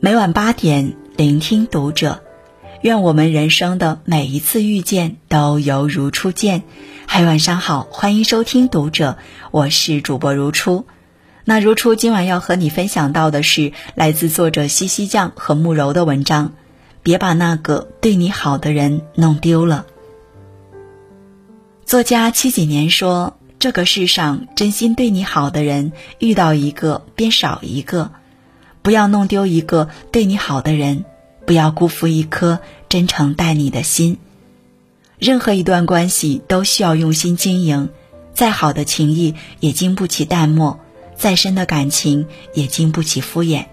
每晚八点，聆听读者。愿我们人生的每一次遇见都犹如初见。嗨，晚上好，欢迎收听读者，我是主播如初。那如初今晚要和你分享到的是来自作者西西酱和慕柔的文章。别把那个对你好的人弄丢了。作家七几年说：“这个世上真心对你好的人，遇到一个便少一个。不要弄丢一个对你好的人，不要辜负一颗真诚待你的心。任何一段关系都需要用心经营，再好的情谊也经不起淡漠，再深的感情也经不起敷衍。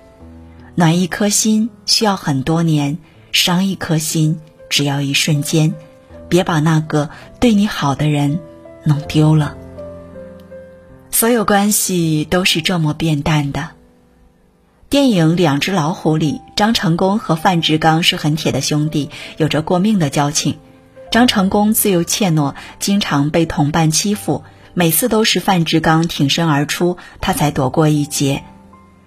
暖一颗心需要很多年。”伤一颗心，只要一瞬间，别把那个对你好的人弄丢了。所有关系都是这么变淡的。电影《两只老虎》里，张成功和范志刚是很铁的兄弟，有着过命的交情。张成功自幼怯懦，经常被同伴欺负，每次都是范志刚挺身而出，他才躲过一劫。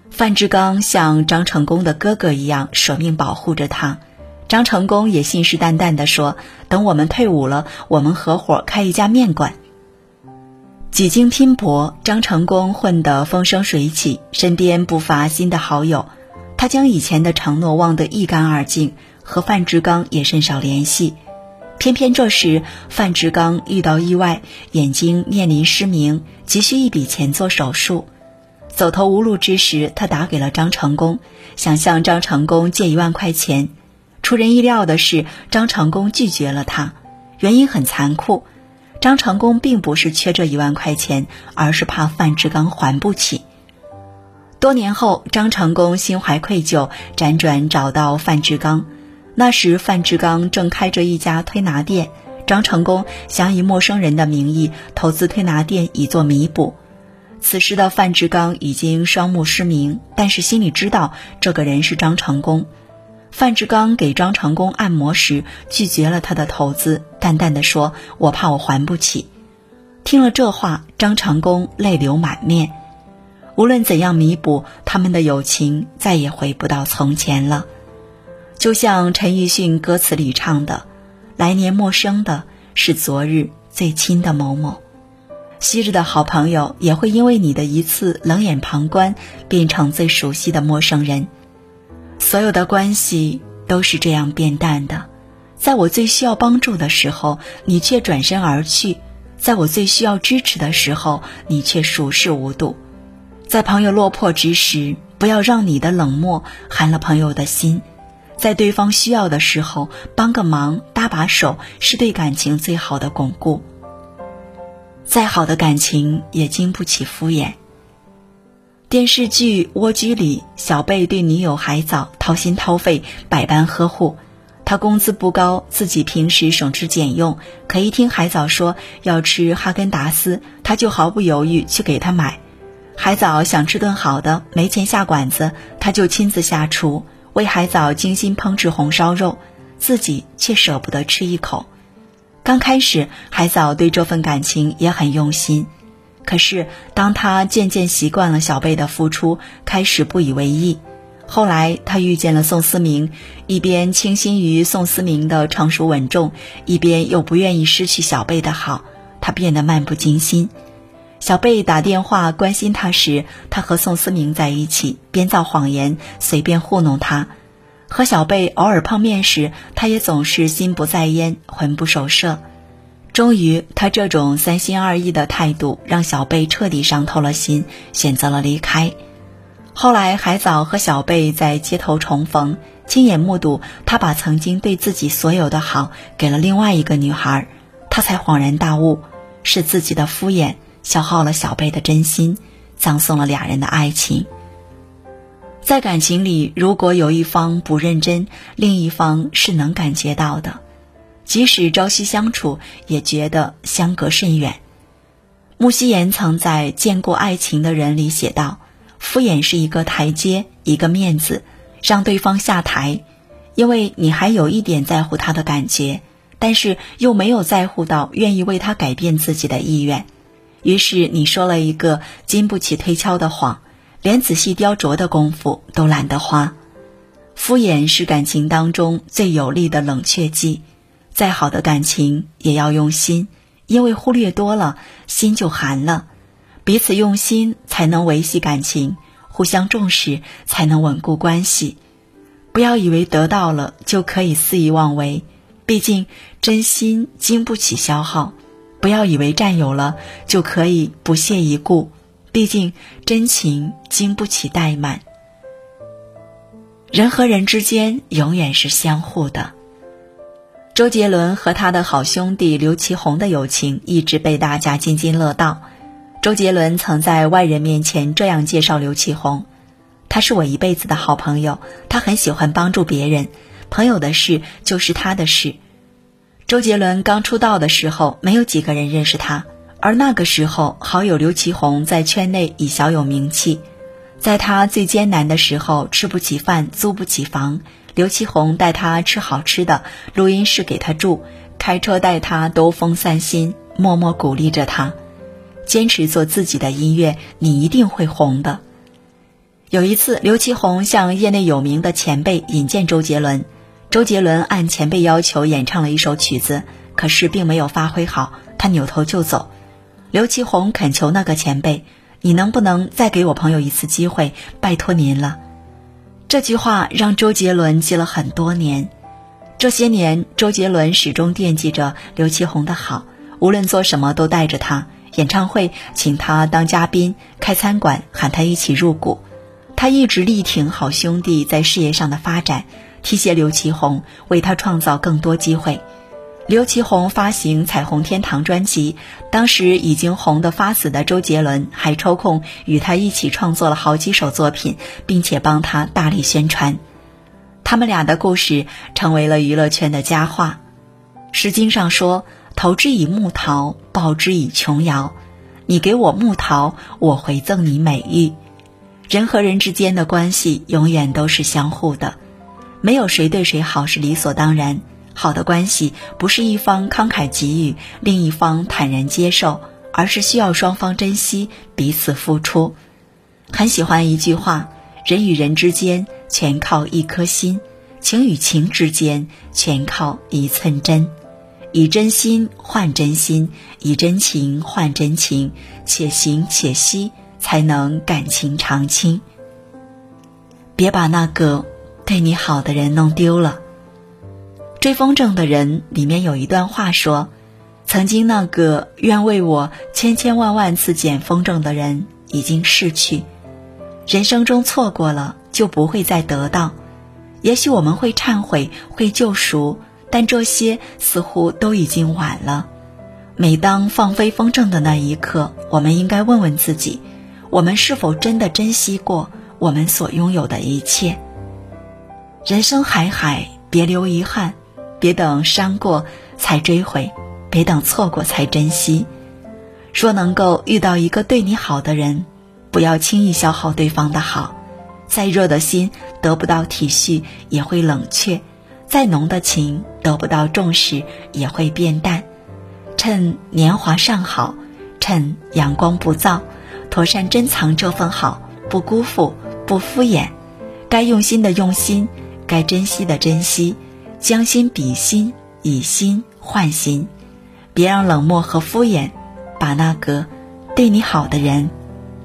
范志刚像张成功的哥哥一样，舍命保护着他。张成功也信誓旦旦地说：“等我们退伍了，我们合伙开一家面馆。”几经拼搏，张成功混得风生水起，身边不乏新的好友。他将以前的承诺忘得一干二净，和范志刚也甚少联系。偏偏这时，范志刚遇到意外，眼睛面临失明，急需一笔钱做手术。走投无路之时，他打给了张成功，想向张成功借一万块钱。出人意料的是，张成功拒绝了他，原因很残酷。张成功并不是缺这一万块钱，而是怕范志刚还不起。多年后，张成功心怀愧疚，辗转找到范志刚。那时，范志刚正开着一家推拿店，张成功想以陌生人的名义投资推拿店以作弥补。此时的范志刚已经双目失明，但是心里知道这个人是张成功。范志刚给张成功按摩时拒绝了他的投资，淡淡的说：“我怕我还不起。”听了这话，张成功泪流满面。无论怎样弥补，他们的友情再也回不到从前了。就像陈奕迅歌词里唱的：“来年陌生的是昨日最亲的某某，昔日的好朋友也会因为你的一次冷眼旁观，变成最熟悉的陌生人。”所有的关系都是这样变淡的，在我最需要帮助的时候，你却转身而去；在我最需要支持的时候，你却熟视无睹。在朋友落魄之时，不要让你的冷漠寒了朋友的心。在对方需要的时候，帮个忙、搭把手，是对感情最好的巩固。再好的感情也经不起敷衍。电视剧《蜗居》里，小贝对女友海藻掏心掏肺，百般呵护。他工资不高，自己平时省吃俭用，可一听海藻说要吃哈根达斯，他就毫不犹豫去给他买。海藻想吃顿好的，没钱下馆子，他就亲自下厨，为海藻精心烹制红烧肉，自己却舍不得吃一口。刚开始，海藻对这份感情也很用心。可是，当他渐渐习惯了小贝的付出，开始不以为意。后来，他遇见了宋思明，一边倾心于宋思明的成熟稳重，一边又不愿意失去小贝的好，他变得漫不经心。小贝打电话关心他时，他和宋思明在一起，编造谎言，随便糊弄他；和小贝偶尔碰面时，他也总是心不在焉，魂不守舍。终于，他这种三心二意的态度让小贝彻底伤透了心，选择了离开。后来，海藻和小贝在街头重逢，亲眼目睹他把曾经对自己所有的好给了另外一个女孩，他才恍然大悟，是自己的敷衍消耗了小贝的真心，葬送了俩人的爱情。在感情里，如果有一方不认真，另一方是能感觉到的。即使朝夕相处，也觉得相隔甚远。穆希言曾在《见过爱情的人》里写道：“敷衍是一个台阶，一个面子，让对方下台，因为你还有一点在乎他的感觉，但是又没有在乎到愿意为他改变自己的意愿。于是你说了一个经不起推敲的谎，连仔细雕琢的功夫都懒得花。敷衍是感情当中最有力的冷却剂。再好的感情也要用心，因为忽略多了，心就寒了。彼此用心，才能维系感情；互相重视，才能稳固关系。不要以为得到了就可以肆意妄为，毕竟真心经不起消耗；不要以为占有了就可以不屑一顾，毕竟真情经不起怠慢。人和人之间永远是相互的。周杰伦和他的好兄弟刘奇宏的友情一直被大家津津乐道。周杰伦曾在外人面前这样介绍刘启宏：“他是我一辈子的好朋友，他很喜欢帮助别人，朋友的事就是他的事。”周杰伦刚出道的时候，没有几个人认识他，而那个时候，好友刘启宏在圈内已小有名气。在他最艰难的时候，吃不起饭，租不起房，刘奇宏带他吃好吃的，录音室给他住，开车带他兜风散心，默默鼓励着他。坚持做自己的音乐，你一定会红的。有一次，刘奇宏向业内有名的前辈引荐周杰伦，周杰伦按前辈要求演唱了一首曲子，可是并没有发挥好，他扭头就走。刘奇宏恳求那个前辈：“你能不能再给我朋友一次机会？拜托您了。”这句话让周杰伦记了很多年。这些年，周杰伦始终惦记着刘奇宏的好，无论做什么都带着他。演唱会请他当嘉宾，开餐馆喊他一起入股，他一直力挺好兄弟在事业上的发展，提携刘奇宏，为他创造更多机会。刘奇宏发行《彩虹天堂》专辑，当时已经红得发紫的周杰伦还抽空与他一起创作了好几首作品，并且帮他大力宣传。他们俩的故事成为了娱乐圈的佳话，《诗经》上说。投之以木桃，报之以琼瑶。你给我木桃，我回赠你美玉。人和人之间的关系永远都是相互的，没有谁对谁好是理所当然。好的关系不是一方慷慨给予，另一方坦然接受，而是需要双方珍惜，彼此付出。很喜欢一句话：人与人之间全靠一颗心，情与情之间全靠一寸真。以真心换真心，以真情换真情，且行且惜，才能感情长青。别把那个对你好的人弄丢了。追风筝的人里面有一段话说：“曾经那个愿为我千千万万次捡风筝的人已经逝去，人生中错过了就不会再得到。也许我们会忏悔，会救赎。”但这些似乎都已经晚了。每当放飞风筝的那一刻，我们应该问问自己：我们是否真的珍惜过我们所拥有的一切？人生海海，别留遗憾，别等伤过才追悔，别等错过才珍惜。若能够遇到一个对你好的人，不要轻易消耗对方的好。再热的心得不到体恤，也会冷却。再浓的情得不到重视也会变淡，趁年华尚好，趁阳光不燥，妥善珍藏这份好，不辜负，不敷衍，该用心的用心，该珍惜的珍惜，将心比心，以心换心，别让冷漠和敷衍把那个对你好的人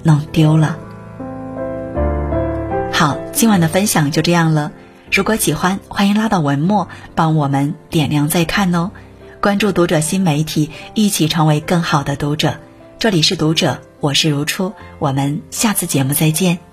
弄丢了。好，今晚的分享就这样了。如果喜欢，欢迎拉到文末帮我们点亮再看哦。关注读者新媒体，一起成为更好的读者。这里是读者，我是如初，我们下次节目再见。